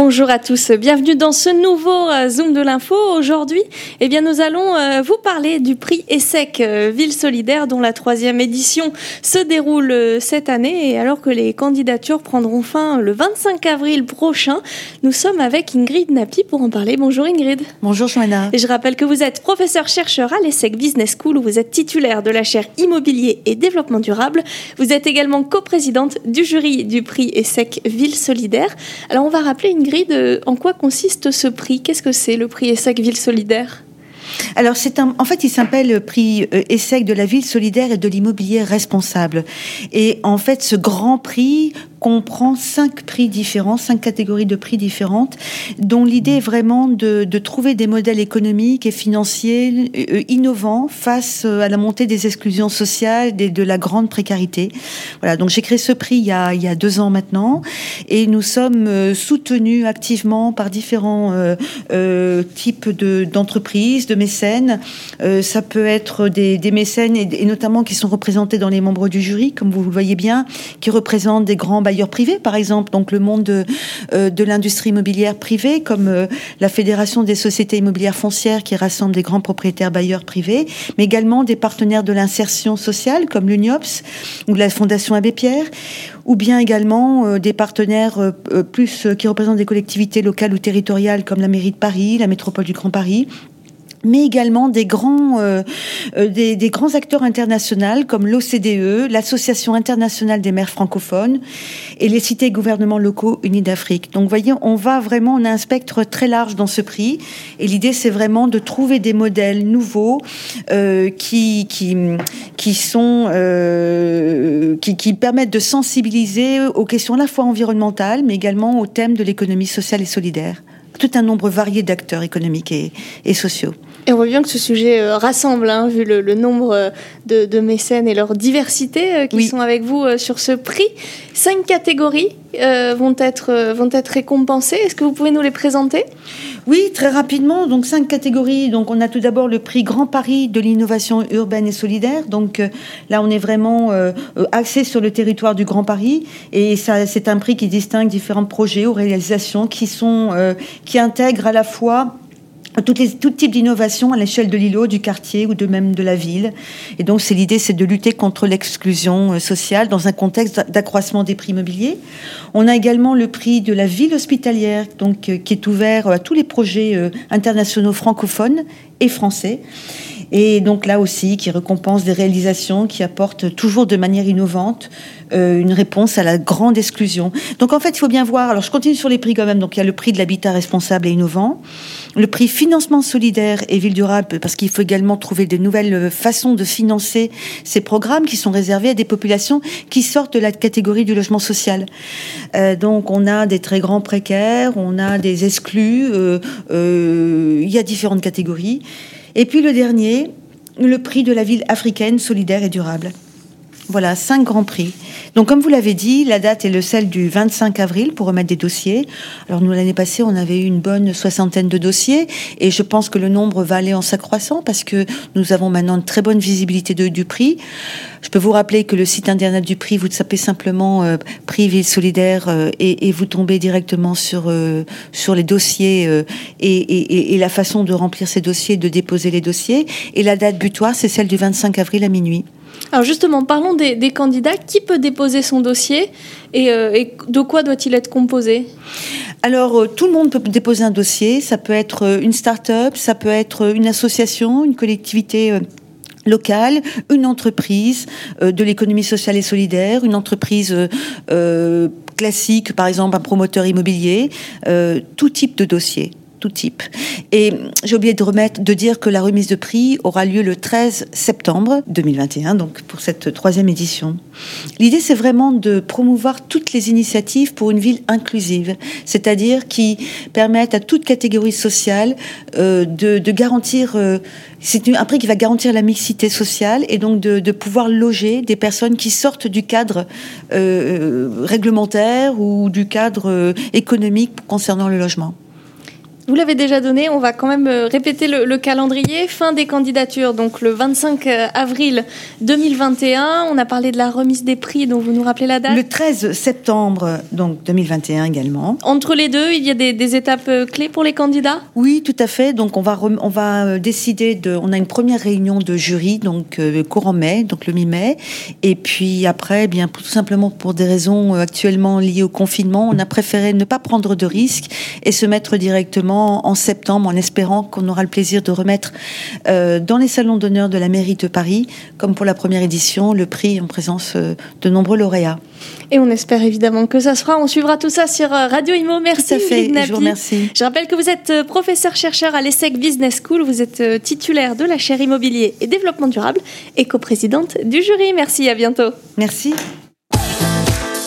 Bonjour à tous, bienvenue dans ce nouveau euh, Zoom de l'info. Aujourd'hui, eh bien, nous allons euh, vous parler du prix ESSEC euh, Ville Solidaire dont la troisième édition se déroule cette année et alors que les candidatures prendront fin le 25 avril prochain, nous sommes avec Ingrid Napi pour en parler. Bonjour Ingrid. Bonjour Joanna. Et je rappelle que vous êtes professeur-chercheur à l'ESSEC Business School où vous êtes titulaire de la chaire Immobilier et Développement Durable. Vous êtes également coprésidente du jury du prix ESSEC Ville Solidaire. Alors on va rappeler Ingrid, en quoi consiste ce prix? Qu'est-ce que c'est le prix ESSEC Ville Solidaire? Alors, c'est en fait, il s'appelle prix euh, ESSEC de la ville solidaire et de l'immobilier responsable. Et en fait, ce grand prix comprend cinq prix différents, cinq catégories de prix différentes, dont l'idée est vraiment de, trouver des modèles économiques et financiers euh, innovants face euh, à la montée des exclusions sociales et de la grande précarité. Voilà, donc j'ai créé ce prix il y, a, deux ans maintenant, et nous sommes euh, soutenus activement par différents types d'entreprises, de, mécènes. ça peut être des, mécènes, et, notamment qui sont représentés dans les membres du jury, comme vous le voyez bien, qui représentent des grands bailleurs privés, par exemple, donc le monde de, euh, l'industrie immobilière privée, comme euh, la Fédération des sociétés immobilières foncières qui rassemble des grands propriétaires bailleurs privés, mais également des partenaires de l'insertion sociale, comme l'UNIOPS ou la Fondation Abbé Pierre, ou bien également euh, des partenaires plus qui représentent des collectivités locales ou territoriales, comme la mairie de Paris, la métropole du Grand Paris mais également des grands, euh, euh, des, des, grands acteurs internationaux comme l'OCDE, l'Association internationale des maires francophones et les cités et gouvernements locaux unis d'Afrique. Donc, voyez, on va vraiment, on a un spectre très large dans ce prix, et l'idée, c'est vraiment de trouver des modèles nouveaux euh, qui, qui, qui sont, euh, qui, qui permettent de sensibiliser aux questions à la fois environnementales, mais également aux thèmes de l'économie sociale et solidaire. Tout un nombre varié d'acteurs économiques et, et sociaux. Et on voit bien que ce sujet euh, rassemble, hein, vu le, nombre euh, de, mécènes et leur diversité euh, qui sont avec vous sur ce prix. Cinq catégories vont, être, vont être récompensées. Est-ce que vous pouvez nous les présenter? Oui, très rapidement. Donc cinq catégories. Donc on a tout d'abord le prix Grand Paris de l'innovation urbaine et solidaire. Donc là, on est vraiment axé sur le territoire du Grand Paris. Et ça, c'est un prix qui distingue différents projets ou réalisations qui, sont, qui intègrent à la fois toutes les, tout type d'innovation à l'échelle de l'îlot, du quartier ou de même de la ville. Et donc, c'est l'idée, c'est de lutter contre l'exclusion euh, sociale dans un contexte d'accroissement des prix immobiliers. On a également le prix de la ville hospitalière, donc euh, qui est ouvert à tous les projets euh, internationaux francophones et français. Et donc là aussi, qui récompense des réalisations qui apportent toujours de manière innovante une réponse à la grande exclusion. Donc en fait, il faut bien voir. Alors je continue sur les prix quand même. Donc il y a le prix de l'habitat responsable et innovant le prix financement solidaire et ville durable, parce qu'il faut également trouver de nouvelles euh, façons de financer ces programmes qui sont réservés à des populations qui sortent de la catégorie du logement social. Euh, donc on a des très grands précaires, on a des exclus, euh, il y a différentes catégories. Et puis le dernier, le prix de la ville africaine solidaire et durable. Voilà, cinq grands prix. Donc, comme vous l'avez dit, la date est le celle du 25 avril pour remettre des dossiers. Alors, nous, l'année passée, on avait eu une bonne soixantaine de dossiers et je pense que le nombre va aller en s'accroissant parce que nous avons maintenant une très bonne visibilité du prix. Je peux vous rappeler que le site internet du prix, vous tapez simplement euh, prix ville solidaire euh, et, vous tombez directement sur, euh, sur les dossiers et, et la façon de remplir ces dossiers, de déposer les dossiers. Et la date butoir, c'est celle du 25 avril à minuit. Alors justement, parlons des, candidats. Qui peut déposer son dossier euh, et, de quoi doit-il être composé? Alors, euh, tout le monde peut déposer un dossier. Ça peut être euh, une start-up, ça peut être une association, une collectivité locale, une entreprise de l'économie sociale et solidaire, une entreprise classique, par exemple un promoteur immobilier, tout type de dossier tout type. Et j'ai oublié de remettre, de dire que la remise de prix aura lieu le 13 septembre 2021, donc pour cette troisième édition. L'idée, c'est vraiment de promouvoir toutes les initiatives pour une ville inclusive, c'est-à-dire qui permettent à toute catégorie sociale euh, de, garantir, euh, c'est un prix qui va garantir la mixité sociale et donc de, pouvoir loger des personnes qui sortent du cadre euh, réglementaire ou du cadre économique concernant le logement. Vous l'avez déjà donné, on va quand même euh, répéter le, calendrier. Fin des candidatures, donc le 25 euh, avril 2021. On a parlé de la remise des prix, dont vous nous rappelez la date Le 13 septembre donc 2021 également. Entre les deux, il y a des, étapes euh, clés pour les candidats? Oui, tout à fait. Donc on va, on va décider de... On a une première réunion de jury, donc courant mai, donc le mi-mai. Et puis après, eh bien tout simplement pour des raisons actuellement liées au confinement, on a préféré ne pas prendre de risques et se mettre directement en septembre en espérant qu'on aura le plaisir de remettre euh, dans les salons d'honneur de la mairie de Paris, comme pour la première édition, le prix en présence euh, de nombreux lauréats. Et on espère évidemment que ça sera. On suivra tout ça sur euh, Radio Imo. Merci. Tout à fait. Je vous remercie. Je rappelle que vous êtes professeur-chercheur à l'ESSEC Business School. Vous êtes titulaire de la chaire immobilier et développement durable et coprésidente du jury. Merci. À bientôt. Merci.